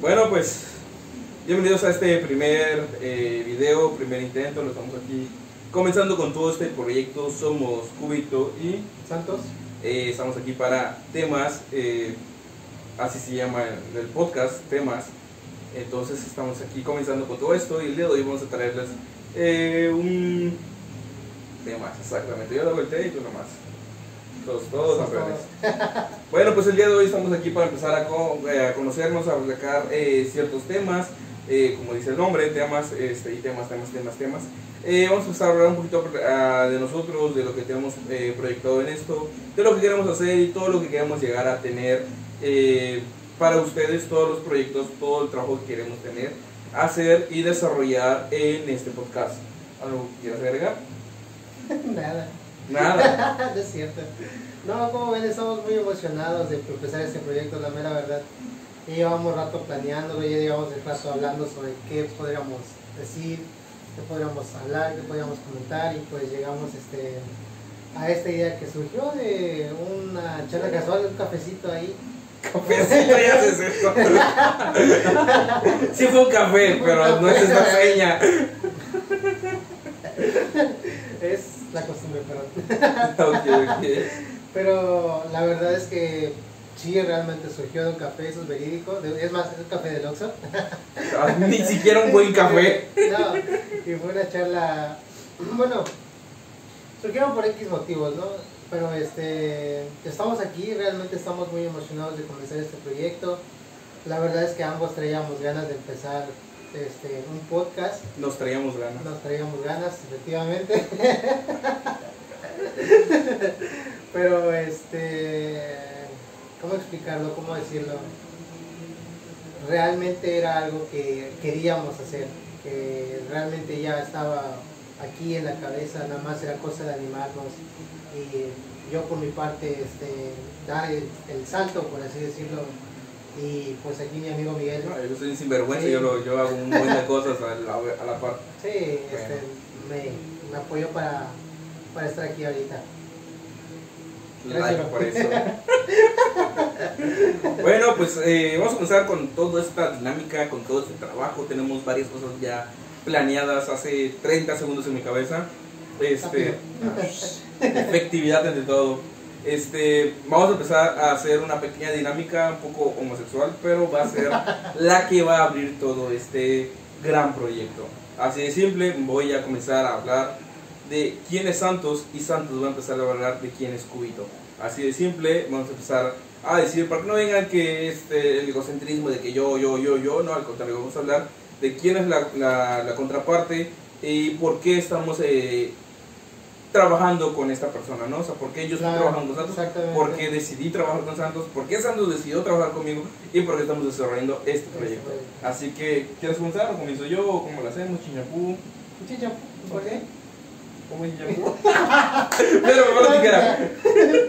Bueno, pues bienvenidos a este primer eh, video, primer intento. Lo estamos aquí comenzando con todo este proyecto. Somos Cubito y Santos. eh, estamos aquí para temas, eh, así se llama el, el podcast, temas. Entonces estamos aquí comenzando con todo esto y el día de hoy vamos a traerles eh, un temas, exactamente. Yo lo volteé y tú nomás. Todos, todos campeones. Bueno, pues el día de hoy estamos aquí para empezar a, eh, a conocernos, a sacar eh, ciertos temas, como dice el nombre, temas este, y temas, temas, temas, temas. Vamos a empezar a hablar un poquito de nosotros, de lo que tenemos proyectado en esto, de lo que queremos hacer y todo lo que queremos llegar a tener para ustedes, todos los proyectos, todo el trabajo que queremos tener, hacer y desarrollar en este podcast. ¿Algo que quieras agregar? Nada. Nada. no es cierto. No, como ven, estamos muy emocionados de empezar este proyecto, la mera verdad. Ya llevamos rato planeándolo, ya llevamos el rato hablando sobre qué podríamos decir, qué podríamos hablar, qué podríamos comentar y pues llegamos este, a esta idea que surgió de una charla casual, un cafecito ahí. Cafecito ya haces esto. Sí fue un café, pero no es esa seña. Es la costumbre, perdón. Pero la verdad es que sí, realmente surgió de un café, eso es verídico. de- es más, es un café del Oxxo. Ah, Ni siquiera un buen café. No, y fue una charla, bueno, surgieron por X motivos, ¿no? Pero este, estamos aquí, realmente estamos muy emocionados de comenzar este proyecto. La verdad es que ambos traíamos ganas de empezar este, un podcast, Nos traíamos ganas. nos traíamos ganas, efectivamente. Pero este, ¿cómo explicarlo? ¿Cómo decirlo? Realmente era algo que queríamos hacer, que realmente ya estaba aquí en la cabeza, nada más era cosa de animarnos y yo por mi parte este, dar el, el salto, por así decirlo, y pues aquí mi amigo Miguel, No, yo soy un sinvergüenza, yo, lo, yo hago un montón de cosas a la, a la par. sí, este, me, me apoyó para, para estar aquí ahorita. Gracias, Like por eso. bueno, pues eh, vamos a comenzar con toda esta dinámica, con todo este trabajo. Tenemos varias cosas ya planeadas hace 30 segundos en mi cabeza. Este, efectividad entre todo. Este, vamos a empezar a hacer una pequeña dinámica un poco homosexual, pero va a ser la que va a abrir todo este gran proyecto. Así de simple, voy a comenzar a hablar de quién es Santos y Santos va a empezar a hablar de quién es Cubito. Así de simple, vamos a empezar a decir, para que no vengan que este, el egocentrismo de que yo, yo, yo, yo, no, al contrario, vamos a hablar de quién es la, la- la contraparte y por qué estamos eh, trabajando con esta persona, ¿no? O sea, por qué yo estoy Claro, trabajando con Santos, por qué decidí trabajar con Santos, por qué Santos decidió trabajar conmigo y por qué estamos desarrollando este proyecto. proyecto. Así que, ¿quieres comenzar comienzo yo o cómo lo hacemos? Chiñapú. Chicha, ¿por qué? ¿Cómo es Chiñapú? Piedra, papel o tijera.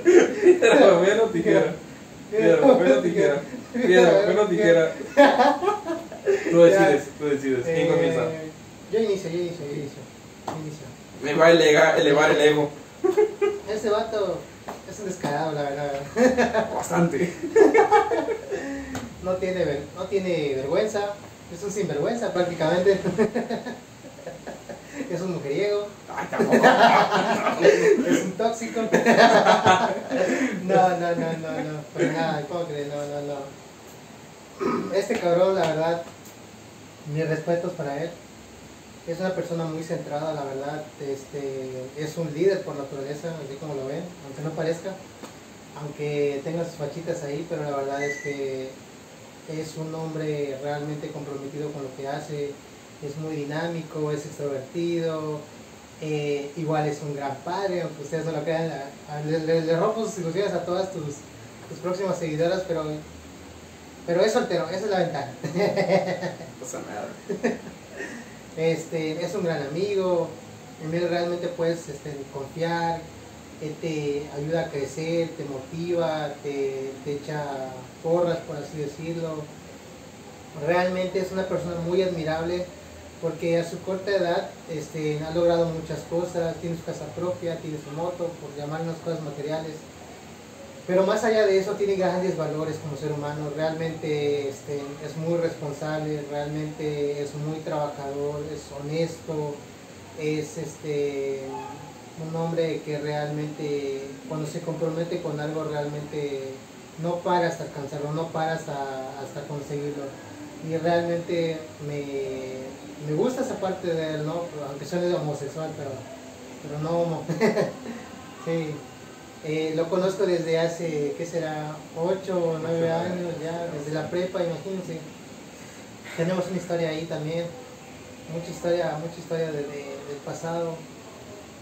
Piedra, papel o tijera. Piedra, papel o tijera. Piedra, papel o tijera. Tú decides, tú decides. ¿Quién comienza? Eh, Yo inicio, yo inicio, yo inicio. Yo inicio. Me va a elevar, elevar el ego. Este vato es un descarado, la verdad. Bastante. No tiene, ver- no tiene vergüenza. Es un sinvergüenza prácticamente. Es un mujeriego. Ay, tampoco. Es un tóxico. No, no, no, no, no. Para nada, ¿cómo crees? No, no, no. Este cabrón, la verdad, mis respetos para él. Es una persona muy centrada, la verdad. Este, es un líder por naturaleza, así como lo ven, aunque no parezca. Aunque tenga sus fachitas ahí, pero la verdad es que es un hombre realmente comprometido con lo que hace. Es muy dinámico, es extrovertido. eh, igual es un gran padre, aunque ustedes no lo crean. le, le- le rompo sus ilusiones a todas tus, tus próximas seguidoras, pero, pero es soltero, esa es la ventaja. No pasa nada. Este, es un gran amigo, en él realmente puedes este, confiar, él te ayuda a crecer, te motiva, te, te echa porras, por así decirlo. realmente es una persona muy admirable porque a su corta edad este, ha logrado muchas cosas, tiene su casa propia, tiene su moto, por llamar unas cosas materiales. Pero más allá de eso tiene grandes valores como ser humano, realmente este, es muy responsable, realmente es muy trabajador, es honesto, es este, un hombre que realmente cuando se compromete con algo realmente no para hasta alcanzarlo, no para hasta, hasta conseguirlo. Y realmente me, me gusta esa parte de él, ¿no? Aunque suene homosexual, pero, pero no homo. sí. Eh, lo conozco desde hace, ¿qué será? 8 o 9 años ya, desde la prepa, imagínense. Tenemos una historia ahí también, mucha historia, mucha historia de, de, del pasado.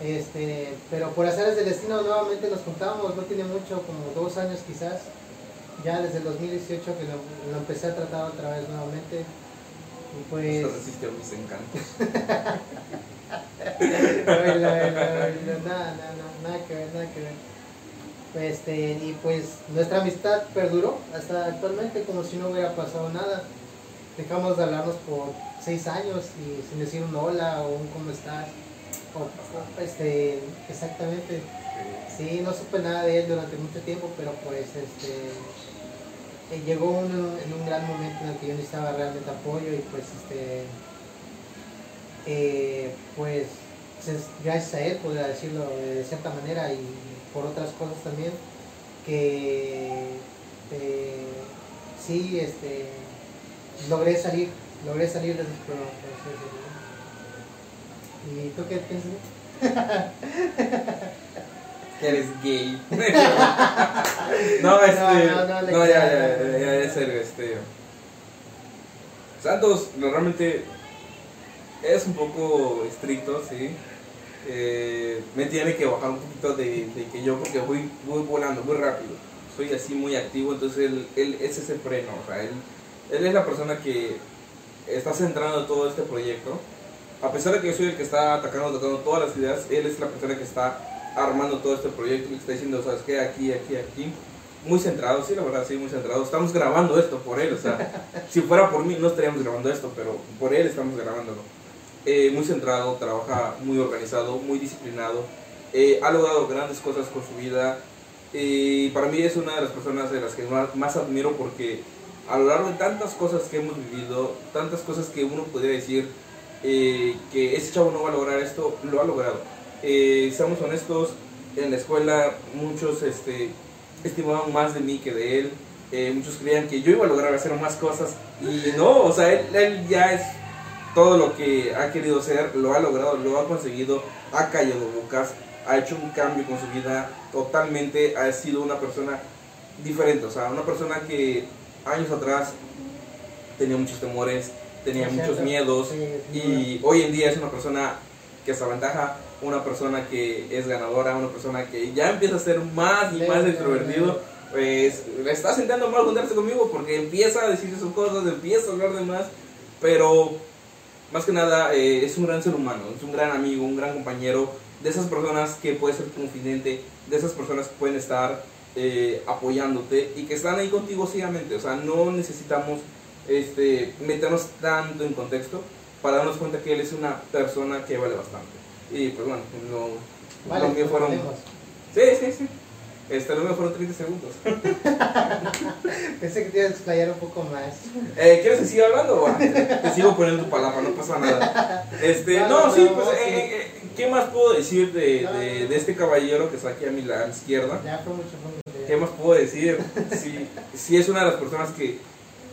Este, pero por hacer del destino nuevamente nos juntamos, no tiene mucho, como dos años quizás ya desde el 2018 que lo, empecé a tratar otra vez nuevamente. Y pues... No resiste a mis encantos. nada, nada, nada que ver, nada que ver. Este, y pues nuestra amistad perduró hasta actualmente como si no hubiera pasado nada. Dejamos de hablarnos por seis años y sin decir un hola o un cómo estás. O, este, exactamente. Sí, no supe nada de él durante mucho tiempo, pero pues este eh, llegó en un gran momento en el que yo necesitaba realmente apoyo y pues este eh, pues gracias a él podría decirlo de cierta manera y por otras cosas también que eh, sí este logré salir logré salir de esos problemas y tú qué piensas eres gay. no, este. No, no, no, ya, ya, ya, ya, es serio, este. Santos realmente es un poco estricto, sí. Eh, me tiene que bajar un poquito de, que yo, porque voy, voy volando muy rápido. Soy así muy activo, entonces él, él es ese freno, o sea, él, es la persona que está centrando todo este proyecto. A pesar de que yo soy el que está atacando, atacando todas las ideas, él es la persona que está armando todo este proyecto y está diciendo, ¿sabes qué? Aquí, aquí, aquí. Muy centrado, sí, la verdad, sí, muy centrado. Estamos grabando esto por él, o sea, si fuera por mí no estaríamos grabando esto, pero por él estamos grabándolo. Eh, muy centrado, trabaja muy organizado, muy disciplinado, eh, ha logrado grandes cosas con su vida. y para mí es una de las personas de las que más, admiro porque a lo largo de tantas cosas que hemos vivido, tantas cosas que uno podría decir eh, que ese chavo no va a lograr esto, lo ha logrado eh, seamos honestos, en la escuela muchos este, estimaban más de mí que de él. Eh, muchos creían que yo iba a lograr hacer más cosas y no, o sea, él, ya es todo lo que ha querido ser, lo ha logrado, lo ha conseguido, ha callado bocas, ha hecho un cambio con su vida totalmente, ha sido una persona diferente, o sea, una persona que años atrás tenía muchos temores, tenía muchos miedos y hoy en día es una persona que se aventaja una persona que es ganadora, una persona que ya empieza a ser más y más extrovertido, pues le está sentando mal juntarse conmigo porque empieza a decir sus cosas, empieza a hablar de más, pero más que nada eh, es un gran ser humano, es un gran amigo, un gran compañero, de esas personas que puedes ser confidente, de esas personas que pueden estar eh, apoyándote y que están ahí contigo ciegamente, o sea, no necesitamos este, meternos tanto en contexto para darnos cuenta que él es una persona que vale bastante. Y pues bueno, no, vale, mío fueron... Sí, sí, sí. Este, lo mío fueron 30 segundos. Pensé que te ibas a explayar un poco más. Eh, ¿Quieres que siga hablando? O te sigo poniendo tu palabra, no pasa nada. Este, no, sí, pues, eh, eh, ¿qué más puedo decir de, de, de, este caballero que está aquí a mi, a mi izquierda? Ya fue mucho, ¿Qué más puedo decir? Sí, sí, es una de las personas que,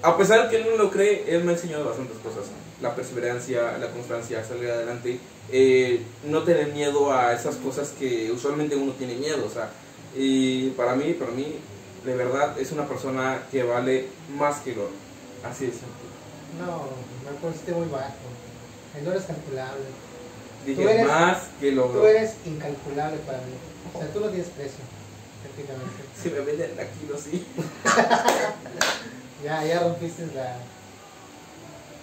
a pesar de que él no lo cree, él me ha enseñado bastantes cosas. La perseverancia, la constancia, salir adelante eh, no tener miedo a esas cosas que usualmente uno tiene miedo. O sea, y para mí, para mí, de verdad es una persona que vale más que oro. Así es. No, me pusiste muy bajo. El oro es calculable. Dije más que el oro. Tú eres incalculable para mí. O sea, tú no tienes precio, prácticamente. Si me venden aquí, no sí. ya, ya rompiste la.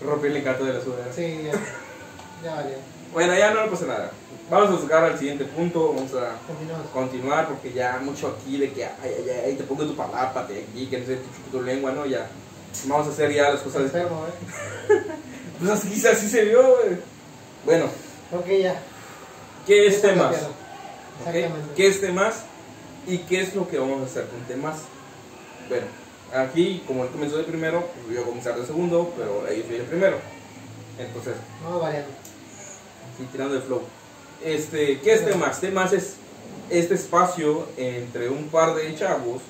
Rompí el encanto de la ciudad. Sí, ya. Ya valió. Bueno, ya no pasa nada. Vamos a sacar al siguiente punto, vamos a continuar porque ya mucho aquí de que ay, ay, ay, te pongo tu palapa, de aquí, que no sé, tu, tu lengua, ¿no? Ya. Vamos a hacer ya las cosas. Enfermo, ¿eh? Pues así, así se vio, güey. Bueno, Ok, ya. ¿qué es temas? cambiaron. ¿Ok? Exactamente. ¿Qué es temas? ¿Y qué es lo que vamos a hacer con temas? Bueno, aquí, como él comenzó de primero, pues yo voy a comenzar de segundo, pero ellos vienen primero. Entonces, Vamos variando. Sí, tirando el flow. Este, ¿Qué es temas? Temas es este espacio entre un par de chavos,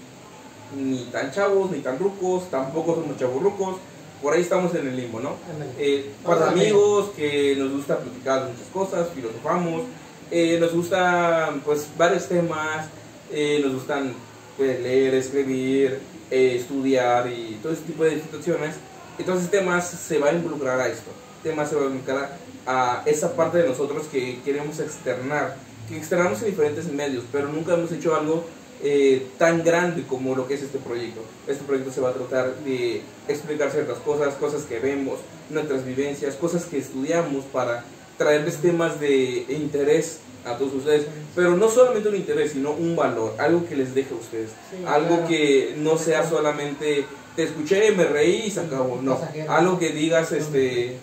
ni tan chavos, ni tan rucos, tampoco somos chavos rucos, por ahí estamos en el limbo, ¿no? Eh, Vamos cuatro a ver. amigos que nos gusta platicar de muchas cosas, filosofamos, eh, nos gustan pues varios temas, eh, nos gustan pues, leer, escribir, eh, estudiar y todo ese tipo de situaciones. Entonces temas se va a involucrar a esto, temas se va a involucrar a esa parte de nosotros que queremos externar, que externamos en diferentes medios, pero nunca hemos hecho algo eh, tan grande como lo que es este proyecto. Este proyecto se va a tratar de explicar ciertas cosas, cosas que vemos, nuestras vivencias, cosas que estudiamos para traerles temas de interés a todos ustedes, pero no solamente un interés, sino un valor, algo que les deje a ustedes, Sí, algo claro. que no sea solamente te escuché, me reí y se acabó, no, algo que digas, este,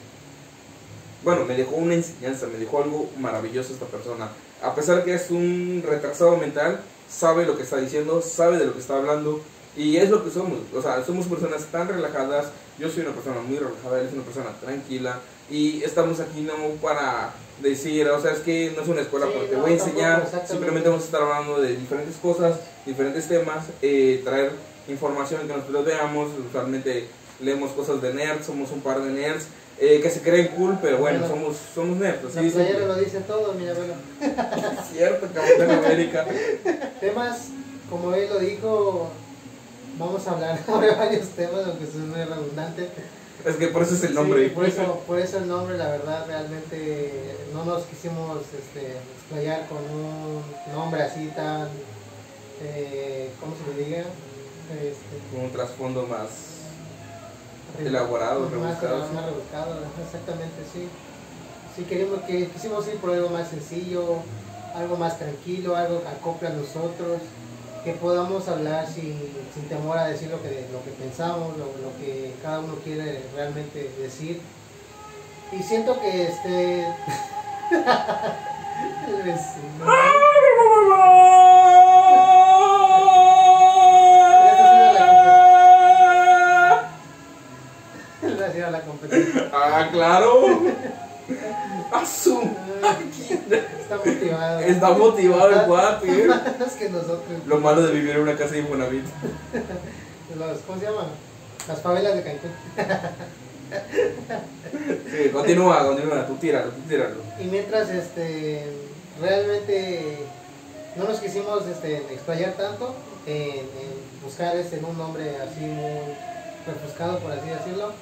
bueno, me dejó una enseñanza, me dejó algo maravilloso esta persona, a pesar de que es un retrasado mental, sabe lo que está diciendo, sabe de lo que está hablando y es lo que somos, o sea, somos personas tan relajadas, yo soy una persona muy relajada, él es una persona tranquila y estamos aquí no para decir, o sea, es que no es una escuela, Sí, pero te no, voy a enseñar, simplemente vamos a estar hablando de diferentes cosas, diferentes temas, eh, traer información que nosotros veamos, usualmente leemos cosas de nerds, somos un par de nerds, eh, que se creen cool, pero bueno, Bueno. somos, somos nerds, es playera lo dice todo, mi abuelo. cierto, Capitán América. Temas, como él lo dijo, vamos a hablar de varios temas, aunque es muy redundante. Es que por eso es el nombre. Sí, por, eso, por eso el nombre, la verdad, realmente no nos quisimos este, explayar con un nombre así tan, eh, ¿cómo se le diga? Este, Con un trasfondo más elaborado, más, rebuscado. sí. más rebuscado, exactamente, sí. Sí, queríamos que quisimos ir por algo más sencillo, algo más tranquilo, algo que acople a nosotros, que podamos hablar sin, sin temor a decir lo que, lo que pensamos, lo, lo que cada uno quiere realmente decir. Y siento que este... claro. Azul. Está motivado. Está motivado el cuate. Más que nosotros. Lo malo de vivir en una casa de Infonavit. ¿Cómo se llaman? Las favelas de Cancún. Sí, continúa, continúa. Tú tíralo, tú tíralo. Y mientras este realmente no nos quisimos este, explayar tanto en, en buscar este, un nombre así muy refrescado, por así decirlo.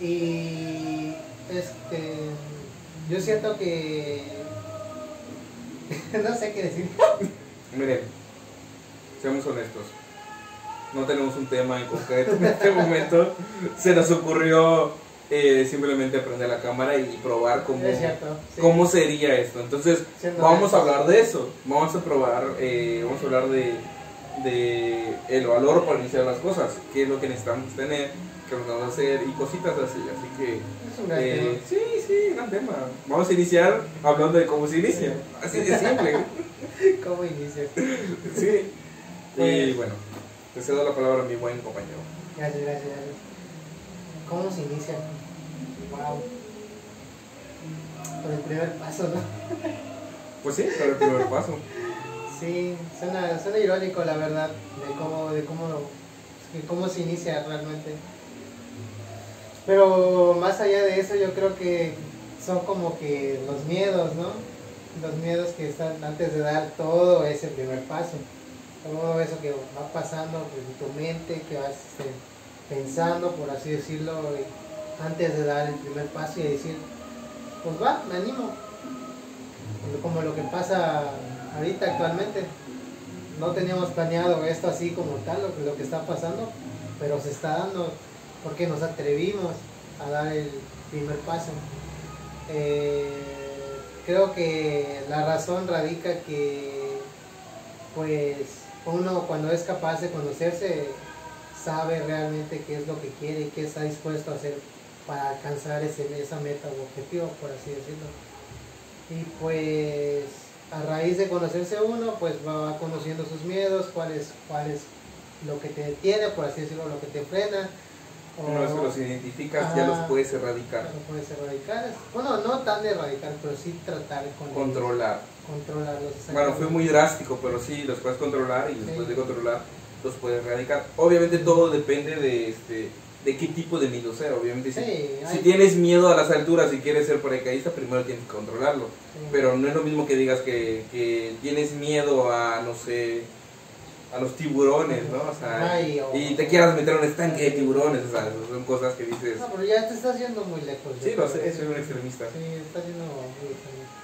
Y este yo siento que no sé qué decir. Miren, seamos honestos. No tenemos un tema en concreto en este momento. Se nos ocurrió eh, simplemente prender la cámara y probar cómo, Es cierto. sí. cómo sería esto. Entonces, Siendo vamos a hablar de eso. Vamos a probar, eh, vamos a hablar de, de el valor para iniciar las cosas. Qué es lo que necesitamos tener, vamos a hacer y cositas así. Así que, Es un gran eh, sí, sí, gran tema. Vamos a iniciar hablando de cómo se inicia. Así de simple. tema. ¿Cómo inicia? Sí. Y Pues- bueno, te cedo la palabra a mi buen compañero. Gracias, gracias, gracias. ¿Cómo se inicia? Wow. Con el primer paso, ¿no? Pues sí, pero el primer paso. Sí, suena, suena irónico la verdad, de cómo, de cómo, de cómo se inicia realmente. Pero más allá de eso yo creo que son como que los miedos, ¿no? Los miedos que están antes de dar todo ese primer paso. Todo eso que va pasando en tu mente, que vas este, pensando, por así decirlo, antes de dar el primer paso y decir, pues va, me animo. Como lo que pasa ahorita actualmente. No teníamos planeado esto así como tal, lo que está pasando, pero se está dando porque nos atrevimos a dar el primer paso. Eh, creo que la razón radica que, pues, uno cuando es capaz de conocerse, sabe realmente qué es lo que quiere y qué está dispuesto a hacer para alcanzar ese, esa meta o objetivo, por así decirlo. Y pues a raíz de conocerse uno, pues va conociendo sus miedos, cuál es, lo que te detiene, por así decirlo, lo que te frena. Una vez que los identificas, ya los puedes erradicar. Los puedes erradicar. Bueno, no tan de erradicar, pero sí tratar con controlar. controlarlos. Bueno, fue muy drástico, pero sí, los puedes controlar y después de controlar, los puedes erradicar. Obviamente todo depende de este de qué tipo de miedo ser. Obviamente, si, tienes miedo a las alturas y quieres ser paracaidista, primero tienes que controlarlo. Pero no es lo mismo que digas que, que tienes miedo a, no sé, a los tiburones, ¿no? O sea, y te quieras meter en un estanque de tiburones, o sea, son cosas que dices... No, pero ya te estás yendo muy lejos. Sí, lo sé, soy un extremista. Sí, estás yendo muy extremista.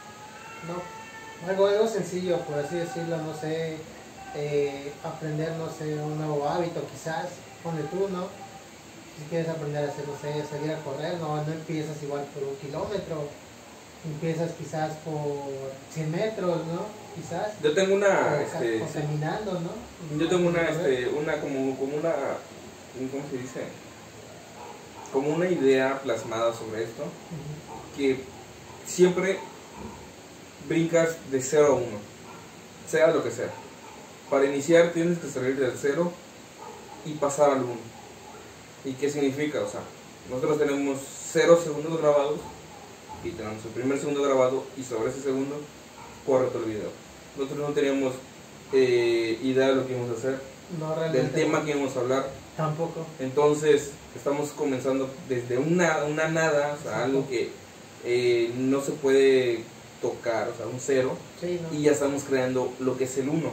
No, algo, algo sencillo, por así decirlo, no sé, eh, aprender, no sé, un nuevo hábito quizás, pone tú, ¿no? Si quieres aprender a hacer, no sé, salir a correr, no, no empiezas igual por un kilómetro, empiezas quizás por 100 metros, ¿no? Quizás. Yo tengo una... este, caminando, ¿no? Yo tengo una, este, una como, como una... ¿Cómo se dice? Como una idea plasmada sobre esto, que siempre brincas de 0 a 1, sea lo que sea. Para iniciar tienes que salir del 0 y pasar al 1. ¿Y qué significa? O sea, nosotros tenemos 0 segundos grabados y tenemos el primer segundo grabado y sobre ese segundo corre todo el video. Nosotros no teníamos eh, idea de lo que íbamos a hacer, del tema que íbamos a hablar. Tampoco. Entonces, estamos comenzando desde una, una nada, o sea, algo que eh, no se puede tocar, o sea, un cero, y ya estamos creando lo que es el uno.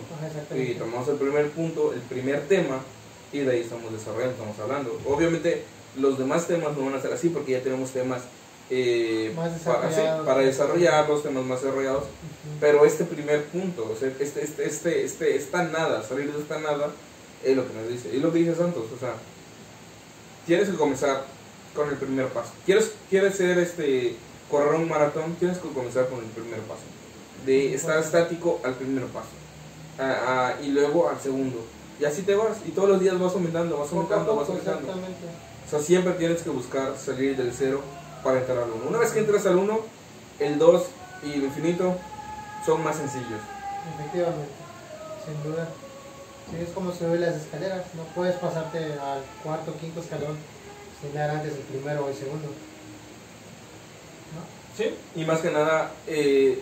y tomamos el primer punto, el primer tema, y de ahí estamos desarrollando, estamos hablando. Obviamente, los demás temas no van a ser así porque ya tenemos temas eh, para, para, desarrollar los temas más desarrollados. Pero este primer punto, este, este, este, este, esta nada, salir de esta nada, es lo que nos dice. Y lo que dice Santos, o sea, tienes que comenzar con el primer paso. ¿Quieres, quieres ser este, correr un maratón? Tienes que comenzar con el primer paso. De estar estático al primer paso. y luego al segundo. Y así te vas. Y todos los días vas aumentando, vas aumentando, vas aumentando. O sea, siempre tienes que buscar salir del cero para entrar al 1. Una vez que entras al 1, el 2 y el infinito son más sencillos. Efectivamente, sin duda. Sí, es como subir las escaleras, no puedes pasarte al cuarto o quinto escalón sin dar antes el primero o el segundo. ¿No? Sí, y más que nada, eh,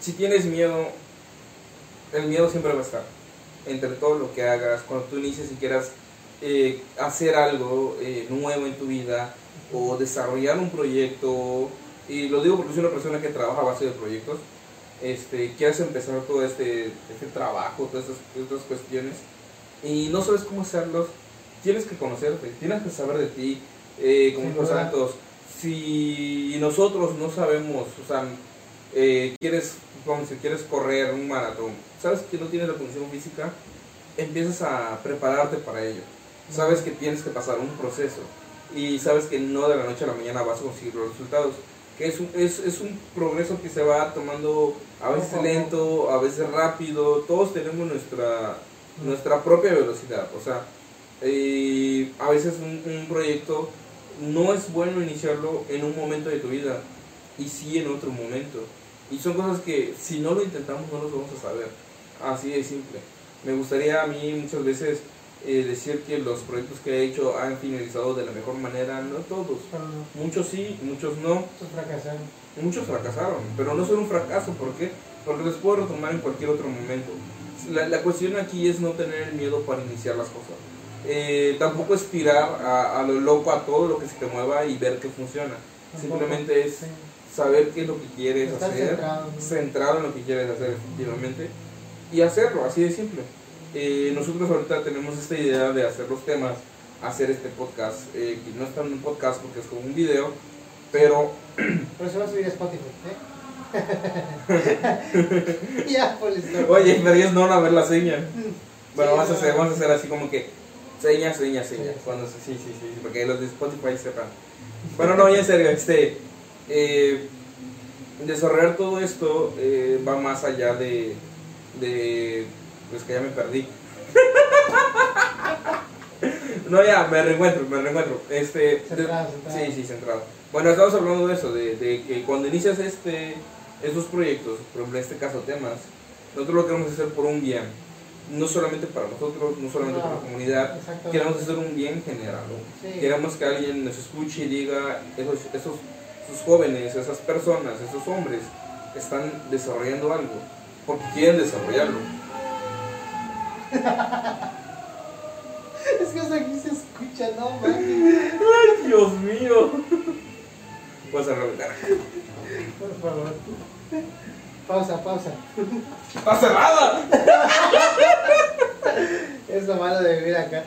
si tienes miedo, el miedo siempre va a estar. Entre todo lo que hagas, cuando tú inicies y quieras eh, hacer algo eh, nuevo en tu vida, o desarrollar un proyecto, y lo digo porque soy una persona que trabaja a base de proyectos, este, quieres empezar todo este, este trabajo, todas estas, cuestiones, y no sabes cómo hacerlos, tienes que conocerte, tienes que saber de ti, eh, como los santos. Si nosotros no sabemos, o sea, eh, quieres, si quieres correr un maratón, sabes que no tienes la condición física, empiezas a prepararte para ello. Sabes que tienes que pasar un proceso y sabes que no de la noche a la mañana vas a conseguir los resultados. Que es un, es, es un progreso que se va tomando a veces lento, a veces rápido, todos tenemos nuestra, nuestra propia velocidad. O sea, eh, a veces un, un, proyecto no es bueno iniciarlo en un momento de tu vida y sí en otro momento. Y son cosas que si no lo intentamos no los vamos a saber. Así de simple. Me gustaría a mí muchas veces eh, decir que los proyectos que he hecho han finalizado de la mejor manera, no todos. Muchos sí, muchos no. Muchos fracasaron. Muchos fracasaron, pero no son un fracaso, ¿por qué? Porque los puedo retomar en cualquier otro momento. La, la cuestión aquí es no tener el miedo para iniciar las cosas. Eh, tampoco aspirar a, a, lo loco, a todo lo que se te mueva y ver que funciona. Simplemente es saber qué es lo que quieres hacer, centrado en lo que quieres hacer efectivamente y hacerlo, así de simple. Eh, nosotros ahorita tenemos esta idea de hacer los temas, hacer este podcast, eh, que no es tan un podcast porque es como un video, pero... Pero se va a subir a Spotify, ¿eh? ya, Oye, pero ellos no a ver la seña. Bueno, vamos, a hacer, vamos a hacer así como que seña, seña, seña. Cuando, sí, sí, sí, porque los de Spotify sepan. Bueno, no, ya en serio, este... Eh, desarrollar todo esto eh, va más allá de, de pues que ya me perdí. No, ya, me reencuentro, me reencuentro. Este, Centrado, de- centrado. Sí, sí, centrado. Bueno, estamos hablando de eso, de, de que cuando inicias este, estos proyectos, por ejemplo, en este caso temas, nosotros lo queremos hacer por un bien. No solamente para nosotros, no solamente para la comunidad, queremos hacer un bien general. ¿no? Sí. Queremos que alguien nos escuche y diga, esos, esos, esos jóvenes, esas personas, esos hombres están desarrollando algo, porque quieren desarrollarlo. Es que hasta aquí se escucha, no mames. ¡Ay, Dios mío! Vas a reventar. Por favor. Pausa, pausa. ¡Está cerrada! Es lo malo de vivir acá.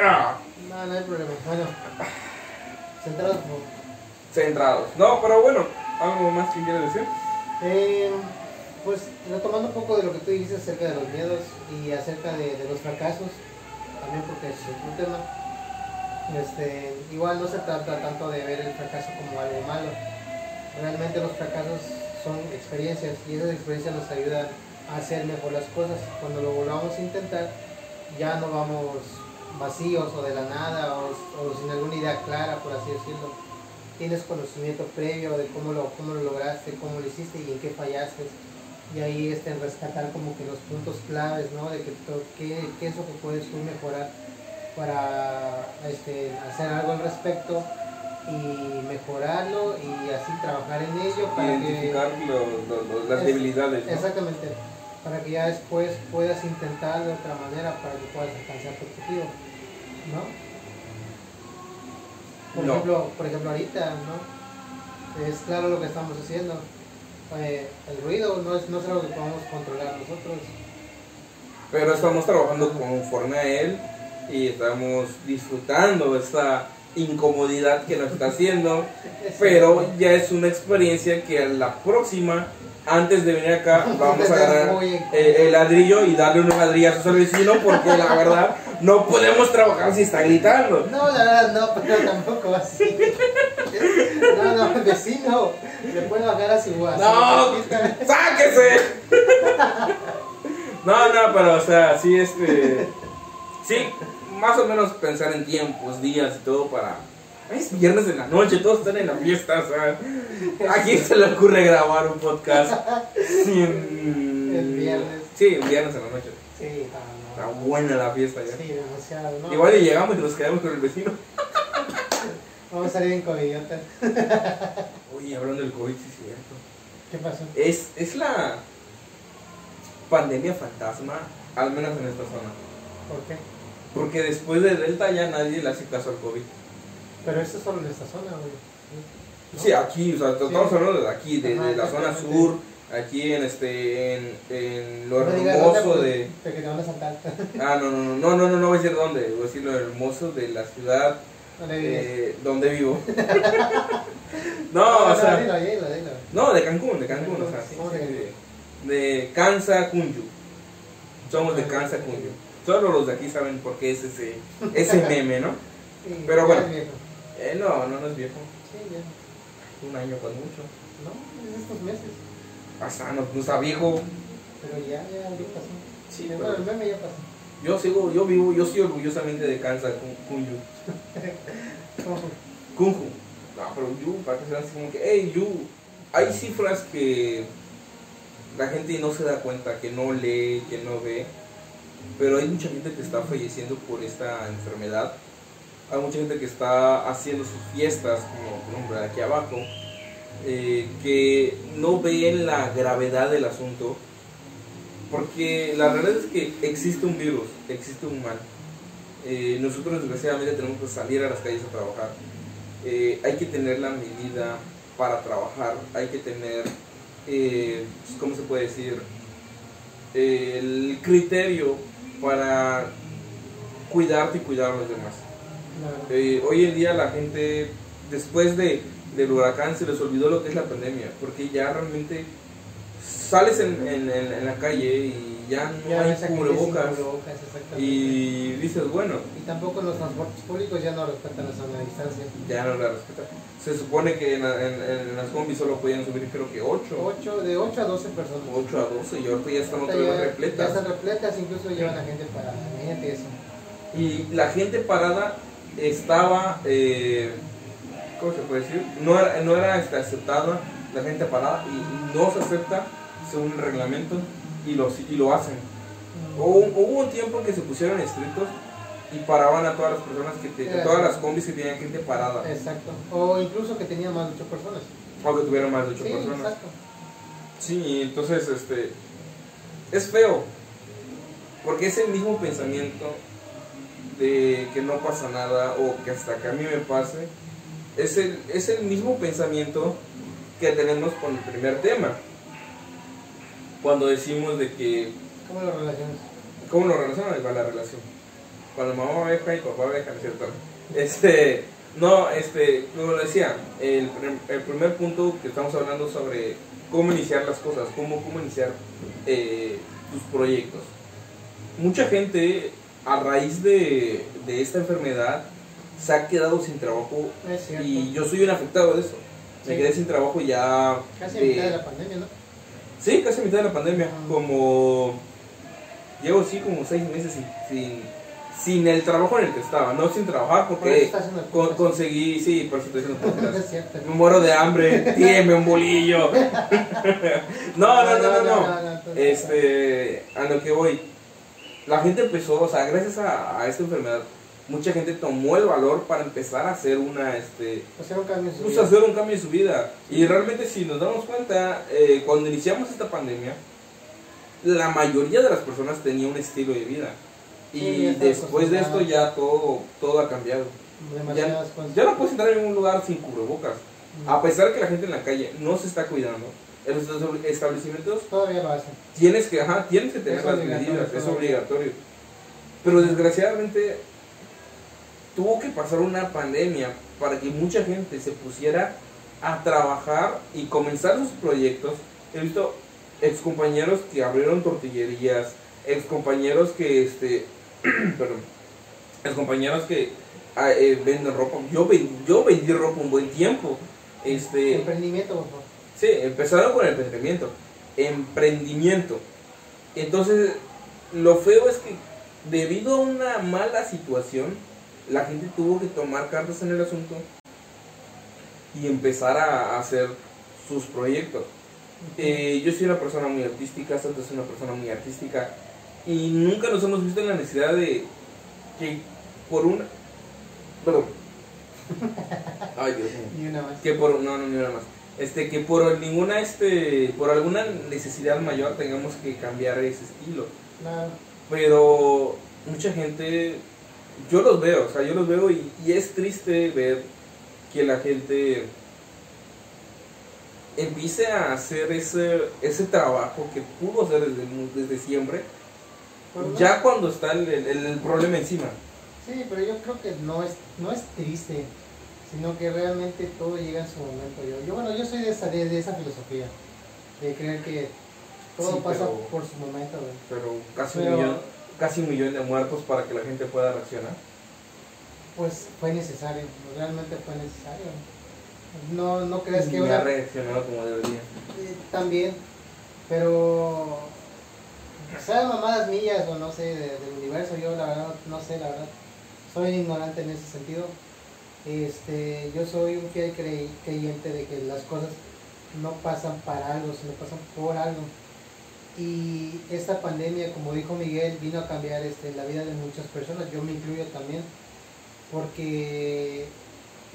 Ah, No, no hay problema. Bueno. Centrados, por favor. Centrados. No, pero bueno, ¿algo más que quieres decir? Eh, pues retomando un poco de lo que tú dijiste acerca de los miedos y acerca de, los fracasos, también porque es un tema. Este, igual no se trata tanto de ver el fracaso como algo malo. Realmente los fracasos son experiencias y esas experiencias nos ayudan a hacer mejor las cosas. Cuando lo volvamos a intentar, ya no vamos vacíos o de la nada o, o sin alguna idea clara, por así decirlo tienes conocimiento previo de cómo lo, cómo lo lograste, cómo lo hiciste y en qué fallaste. Y ahí este, rescatar como que los puntos claves, ¿no? De que qué, qué es lo que puedes tú mejorar para este, hacer algo al respecto y mejorarlo y así trabajar en ello para Identificar que... lo- lo- lo- las Es- debilidades. ¿no? Exactamente. Para que ya después puedas intentar de otra manera para que puedas alcanzar tu objetivo, ¿no? Por No. ejemplo, por ejemplo ahorita, ¿no? Es claro lo que estamos haciendo. Eh, el ruido no es, no es algo que podamos controlar nosotros. Pero estamos trabajando conforme a él y estamos disfrutando esta incomodidad que nos está haciendo. Pero ya es una experiencia que a la próxima, antes de venir acá, vamos a agarrar Muy eh, el ladrillo y darle unos ladrillazos al vecino porque la verdad no podemos trabajar si está gritando. No, la verdad no, pero tampoco así. Vecino le puede bajar a su así, ¡No! ¡Sáquese! No, no, pero o sea, sí, este. Sí, más o menos pensar en tiempos, días y todo para. Es viernes en la noche, todos están en la fiesta, o sea. ¿A quién se le ocurre grabar un podcast sin. El viernes. Sí, un viernes en la noche. Sí, Está buena la fiesta ya. Sí, demasiado, ¿no? Igual y llegamos y nos quedamos con el vecino. Vamos a salir en covidiota. Oye, hablando del COVID, sí es cierto. ¿Qué pasó? Es, es la pandemia fantasma, al menos en esta zona. ¿Por qué? Porque después de Delta ya nadie le hace caso al COVID. Pero eso es solo en esta zona, güey. ¿No? Sí, aquí, o sea, estamos Sí. hablando de aquí, de, la zona sur, aquí en este, en, en lo hermoso de... Ah, no, no, no, no, no, no, no voy a decir dónde, voy a decir lo hermoso de la ciudad. Eh, donde vivo. no, o sea, Dilo, dilo, dilo. no, de Cancún, de Cancún, o sea, sí, ¿Cómo de sí, Cancún? de, de Kansa Kunyu. Somos de Kansa ok. Kunyu. Solo los de aquí saben por qué es ese, ese meme, ¿no? Sí, Pero bueno. es viejo. Eh, no, no, no es viejo. Sí, ya. Un año con mucho. No, es estos meses. Pasa, no, no está viejo. Pero ya, ya, ya pasó. Sí, bueno, el meme ya pasó. Yo sigo, yo vivo, yo soy orgullosamente de Kansas, Kun- Kunju. Kunju. No, pero Yu, para que sean así como que, hey, Yu. Hay cifras que la gente no se da cuenta, que no lee, que no ve. Pero hay mucha gente que está falleciendo por esta enfermedad. Hay mucha gente que está haciendo sus fiestas, como por ejemplo aquí abajo, eh, que no ven la gravedad del asunto. Porque la realidad es que existe un virus, existe un mal. Eh, nosotros desgraciadamente tenemos que salir a las calles a trabajar. Eh, hay que tener la medida para trabajar, hay que tener, eh, ¿cómo se puede decir? El criterio para cuidarte y cuidar a los demás. Eh, hoy en día la gente, después de, del huracán, se les olvidó lo que es la pandemia, porque ya realmente sales en, en- en- en la calle y ya no Ya hay cubrebocas. Y dices, bueno, Y tampoco los transportes públicos ya no respetan la zona de distancia. ya no la respeta. Se supone que en, en- en las combis solo podían subir creo que 8, Ocho, de 8 a 12 personas. 8 a 12 y ahorita ya están otra vez ya- Ya repletas. están repletas, incluso llevan a gente para gente y eso. Y la gente parada estaba, eh, ¿cómo se puede decir? No era, no era este, aceptada la gente parada y no se acepta según el reglamento y lo, y lo hacen. Hubo, hubo un tiempo en que se pusieron estrictos y paraban a todas las personas que te- todas las combis que tenían gente parada, Exacto. O incluso que tenía más de ocho personas. aunque tuvieran más de ocho Sí, personas. exacto. Sí, entonces este es feo. Porque es el mismo pensamiento de que no pasa nada o que hasta que a mí me pase. Es el, es el mismo pensamiento que tenemos con el primer tema. Cuando decimos de que ¿Cómo lo relacionas? ¿Cómo lo relacionan? Ahí va la relación. Cuando mamá beca y papá beca, ¿no cierto? Este, no, este, como lo decía, el, el primer punto que estamos hablando sobre cómo iniciar las cosas, cómo, cómo iniciar eh, tus proyectos. Mucha gente, a raíz de, de esta enfermedad, se ha quedado sin trabajo y yo soy un afectado de eso. Me Sí. quedé sin trabajo ya... Casi a de- mitad de la pandemia, ¿no? Sí, casi a mitad de la pandemia. Como. Llevo sí como seis meses sin, sin, sin el trabajo en el que estaba. No sin trabajar porque con- conseguí. Sí, por eso estoy haciendo. Me muero de hambre. Tíeme un bolillo. no, no, no, no, Este. A lo que voy. La gente empezó, o sea, gracias a, a esta enfermedad, mucha gente tomó el valor para empezar a hacer una. Este, Hacer un cambio en su pues vida. hacer un cambio en su vida. Y realmente si nos damos cuenta, eh, cuando iniciamos esta pandemia, la mayoría de las personas tenía un estilo de vida. Y ya después de esto ya todo, todo ha cambiado. Cosas. Ya no puedes entrar en un lugar sin cubrebocas. Mm. A pesar de que la gente en la calle no se está cuidando, en los estab- establecimientos Todavía lo hacen. tienes que, ajá, tienes que tener Es las medidas, es obligatorio. Pero desgraciadamente tuvo que pasar una pandemia para que mucha gente se pusiera a trabajar y comenzar sus proyectos. He visto excompañeros que abrieron tortillerías, excompañeros que, este, perdón, excompañeros que ah, eh, venden ropa. Yo, ven- yo vendí ropa un buen tiempo. Este, Emprendimiento, por favor. Sí, empezaron con el emprendimiento. Emprendimiento. Entonces, lo feo es que debido a una mala situación, la gente tuvo que tomar cartas en el asunto y empezar a hacer sus proyectos. Eh, yo soy una persona muy artística, Santo es una persona muy artística y nunca nos hemos visto en la necesidad de que por una... Perdón. Ay, Dios mío Ni una más. que por no no ni una más este que por ninguna este por alguna necesidad mayor tengamos que cambiar ese estilo Claro. pero mucha gente yo los veo o sea yo los veo y, y es triste ver que la gente empiece a hacer ese ese trabajo que pudo hacer desde, desde siempre ya cuando está el, el- el problema encima Sí, pero yo creo que no es, no es triste, sino que realmente todo llega en su momento. Yo, yo bueno, yo soy de esa, de, de esa filosofía, de creer que todo Sí, pasa pero- por su momento. pero casi Pero- un millón casi un millón de muertos para que la gente pueda reaccionar Pues fue necesario, realmente fue necesario. No, no crees que una, reaccionado como debería Eh, también, pero sea mamadas millas o no sé de- del universo, yo la verdad no sé, la verdad soy ignorante en ese sentido. Este, yo soy un fiel crey- creyente de que las cosas no pasan para algo, sino pasan por algo. Y esta pandemia, como dijo Miguel, vino a cambiar este, la vida de muchas personas, yo me incluyo también, porque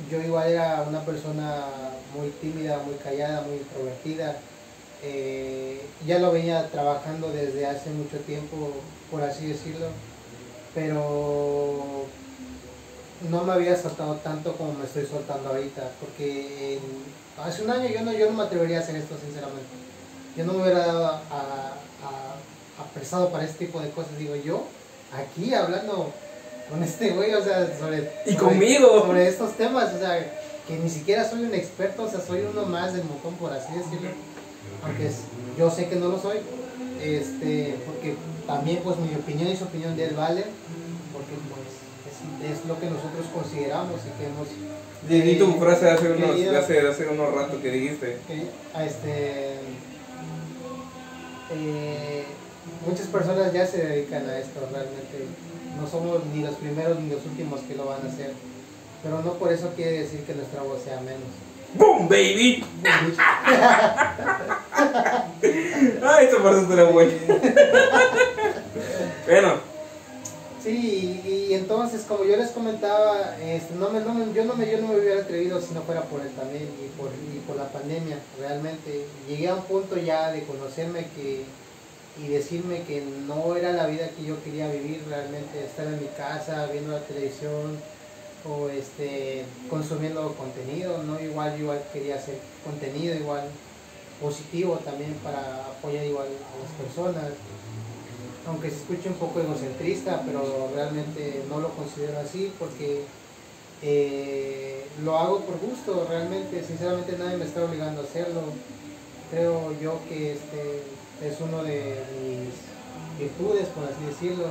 yo igual era una persona muy tímida, muy callada, muy introvertida. Eh, ya lo venía trabajando desde hace mucho tiempo, por así decirlo, pero no me había soltado tanto como me estoy soltando ahorita, porque hace un año yo no, yo no me atrevería a hacer esto, sinceramente. Yo no me hubiera dado a, a- apresado para este tipo de cosas, digo yo, aquí hablando con este güey, o sea, sobre... Y sobre- conmigo. Sobre estos temas, o sea, que ni siquiera soy un experto, o sea, soy uno más del montón, por así decirlo. Aunque es- yo sé que no lo soy, este, porque también pues mi opinión y su opinión de él vale, porque pues es, es lo que nosotros consideramos y que hemos... Di, di tu frase hace unos, hace, de hace unos rato que dijiste. que a este eh, muchas personas ya se dedican a esto realmente no somos ni los primeros ni los últimos que lo van a hacer. Pero no por eso quiere decir que nuestra voz sea menos. ¡Boom, baby! Ay, esta parte era buena. bueno, Sí, y, entonces, como yo les comentaba, este, no me, no me, yo, no me, yo no me hubiera atrevido si no fuera por él también y por, y por la pandemia, realmente. Llegué a un punto ya de conocerme que y decirme que no era la vida que yo quería vivir realmente, estar en mi casa viendo la televisión o este consumiendo contenido, no igual igual quería hacer contenido igual positivo también para apoyar igual a las personas aunque se escuche un poco egocentrista, pero realmente no lo considero así porque eh, lo hago por gusto, realmente, sinceramente nadie me está obligando a hacerlo. Creo yo que este es uno de mis virtudes, por así decirlo,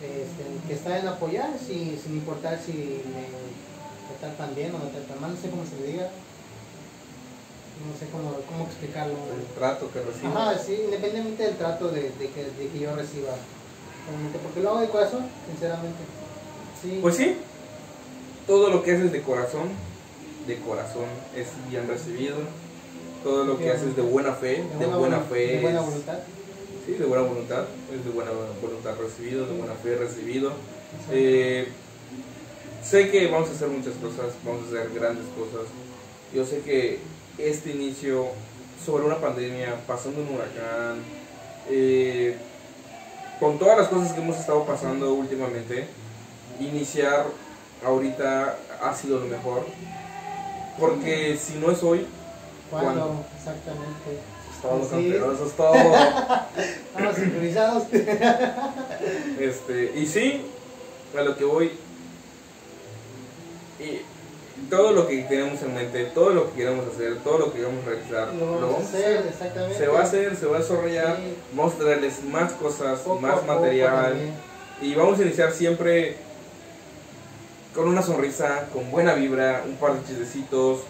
este, que está en apoyar sin, importar si me, me tratan bien o me tratan mal, no sé cómo se le diga no sé cómo, cómo explicarlo. El trato que recibo. Ajá, sí, independientemente del trato de, de, que, de que yo reciba. Porque lo hago de corazón, sinceramente. Sí. Pues sí, todo lo que haces de corazón, de corazón es bien recibido. Todo lo que haces de buena fe, de, buena, fe. De buena voluntad. Sí, de buena voluntad, es de buena voluntad recibido, de buena fe recibido. Eh, sé que vamos a hacer muchas cosas, vamos a hacer grandes cosas. Yo sé que este inicio sobre una pandemia, pasando un huracán, eh, con todas las cosas que hemos estado pasando últimamente, iniciar ahorita ha sido lo mejor. Porque si no es hoy, ¿cuándo? Exactamente. Estamos campeones, todo. Estamos sincronizados. este, y sí, a lo que voy. Y todo lo que tenemos en mente, todo lo que queremos hacer, todo lo que queremos realizar, lo vamos, a hacer, exactamente. Se va a hacer, se va a desarrollar, vamos a traerles más cosas, más material y vamos a iniciar siempre con una sonrisa, con buena vibra, un par de chistecitos,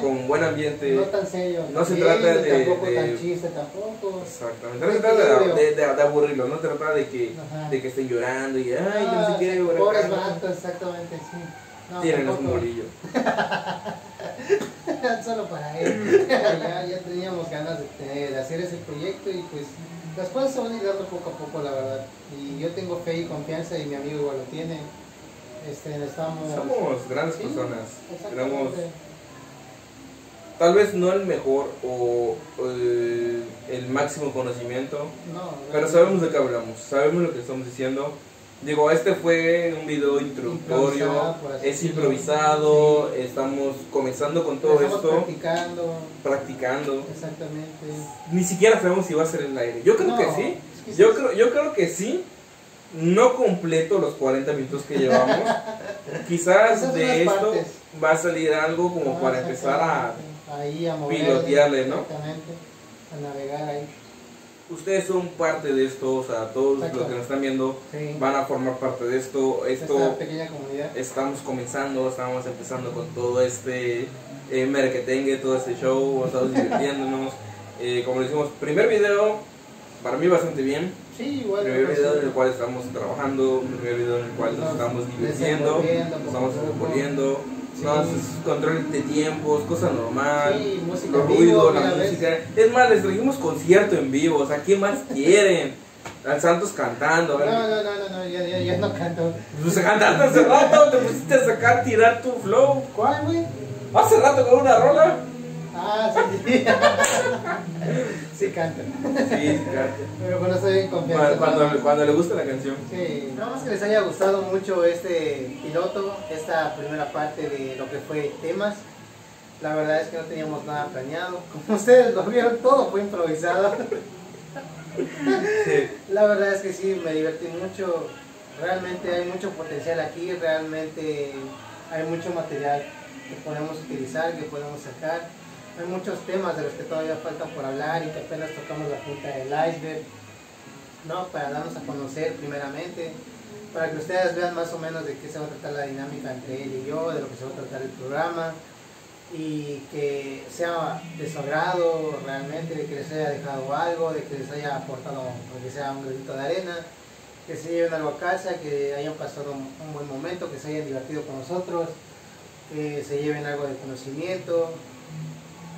con buen ambiente. No tan serio. No se trata de, tampoco tan chiste, tampoco. Exactamente. No se trata de, de, aburrirlo, no se trata de que, de que estén llorando y ay, no, no se quiere Pobres exactamente, sí. No, Tienen un molillo. Solo para él. ya, ya, teníamos ganas de, de, hacer ese proyecto y pues las cosas se van a ir dando poco a poco, la verdad. Y yo tengo fe y confianza y mi amigo igual lo tiene. Este, estamos... Somos grandes personas. Tenemos tal vez no el mejor o, el, el máximo conocimiento, no, pero sabemos de qué hablamos, sabemos lo que estamos diciendo Digo, este fue un video introductorio, es improvisado, estamos comenzando con todo estamos esto. Practicando. Practicando. Exactamente. Ni siquiera sabemos si va a ser el aire. Yo creo que sí. yo, creo, yo creo que sí. No completo los 40 minutos que llevamos. Quizás de esto va a salir algo como para empezar a, ahí a pilotearle, ¿no? Exactamente. A navegar ahí ustedes son parte de esto, o sea, todos los que nos están viendo van a formar parte de esto. Esto pequeña comunidad. Estamos comenzando, estamos empezando con todo este eh, merquetengue, todo este show, estamos divirtiéndonos. Eh, como decimos, primer video, para mí bastante bien. Sí, igual. Primer video en el cual estamos trabajando, primer video en el cual nos, estamos divirtiendo, nos estamos desenvolviendo no, control de tiempos, cosa normal. Sí, música ruido, la música. Es más, les trajimos concierto en vivo, o sea, ¿qué más quieren? Al Santos cantando. No, no, no, no, no ya, ya, ya no canto. Pues cantaste hace rato, te pusiste a sacar, tirar tu flow. ¿Cuál, güey? Hace rato con una rola. Ah, sí. sí canta. Sí, canta. Pero cuando estoy en confianza. Cuando, cuando, le gusta la canción. Sí. Esperamos que les haya gustado mucho este piloto, esta primera parte de lo que fue temas. La verdad es que no teníamos nada planeado. Como ustedes lo vieron, todo fue improvisado. Sí. La verdad es que sí, me divertí mucho. Realmente hay mucho potencial aquí, realmente hay mucho material que podemos utilizar, que podemos sacar hay muchos temas de los que todavía faltan por hablar y que apenas tocamos la punta del iceberg, ¿no? Para darnos a conocer primeramente, para que ustedes vean más o menos de qué se va a tratar la dinámica entre él y yo, de lo que se va a tratar el programa y que sea de su agrado realmente, de que les haya dejado algo, de que les haya aportado, que sea un granito de arena que se lleven algo a casa, que hayan pasado un buen momento, que se hayan divertido con nosotros, que se lleven algo de conocimiento.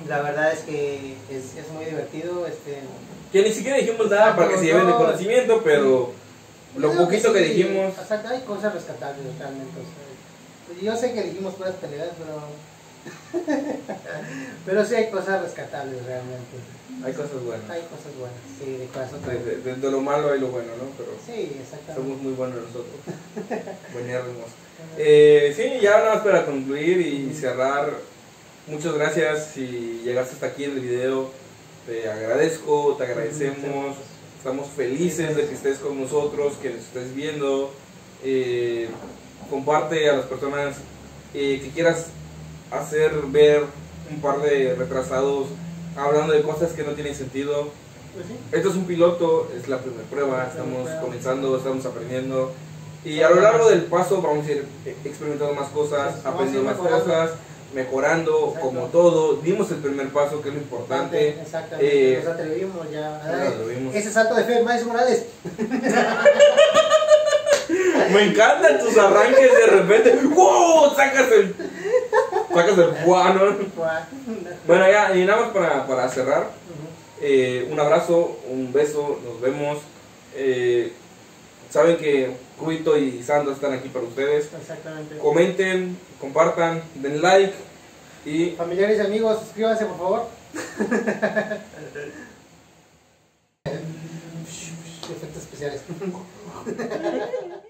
La verdad es que es, es muy divertido. Este, Que ni siquiera dijimos nada para que se lleven de No. conocimiento, pero lo poquito que sí, dijimos, O sea, hay cosas rescatables realmente. o sea, yo sé que dijimos puras peleas, pero. pero sí hay cosas rescatables realmente. hay cosas buenas. Hay cosas buenas, sí, de corazón. De, de- de- lo malo hay lo bueno, ¿no? Pero Sí, exactamente. somos muy buenos nosotros. Buenérrimos. Eh, sí, ya nada más para concluir y cerrar. Muchas gracias si llegaste hasta aquí en el video. Te agradezco, te agradecemos. Estamos felices de que estés con nosotros, que nos estés viendo. Eh, comparte a las personas eh, que quieras hacer ver un par de retrasados hablando de cosas que no tienen sentido. Pues sí. Esto es un piloto, es la primera prueba, La estamos prueba. comenzando, estamos aprendiendo. Y a lo largo del paso vamos a ir experimentando más cosas, ir aprendiendo más cosas, mejorando Exacto. como todo. Dimos el primer paso, que es lo importante. Exactamente. Eh, Nos atrevimos ya. nos atrevimos. Ese salto de fe, Maestro Morales. Me encantan tus arranques de repente. ¡Wow! Sacas el. Sacas el guano. Bueno, ya, y nada más para, para cerrar. Eh, un abrazo, un beso, nos vemos. Eh, saben que Cuito y Sandra están aquí para ustedes. Exactamente. Comenten, compartan, den like y Familiares y amigos, suscríbanse por favor. Efectos especiales.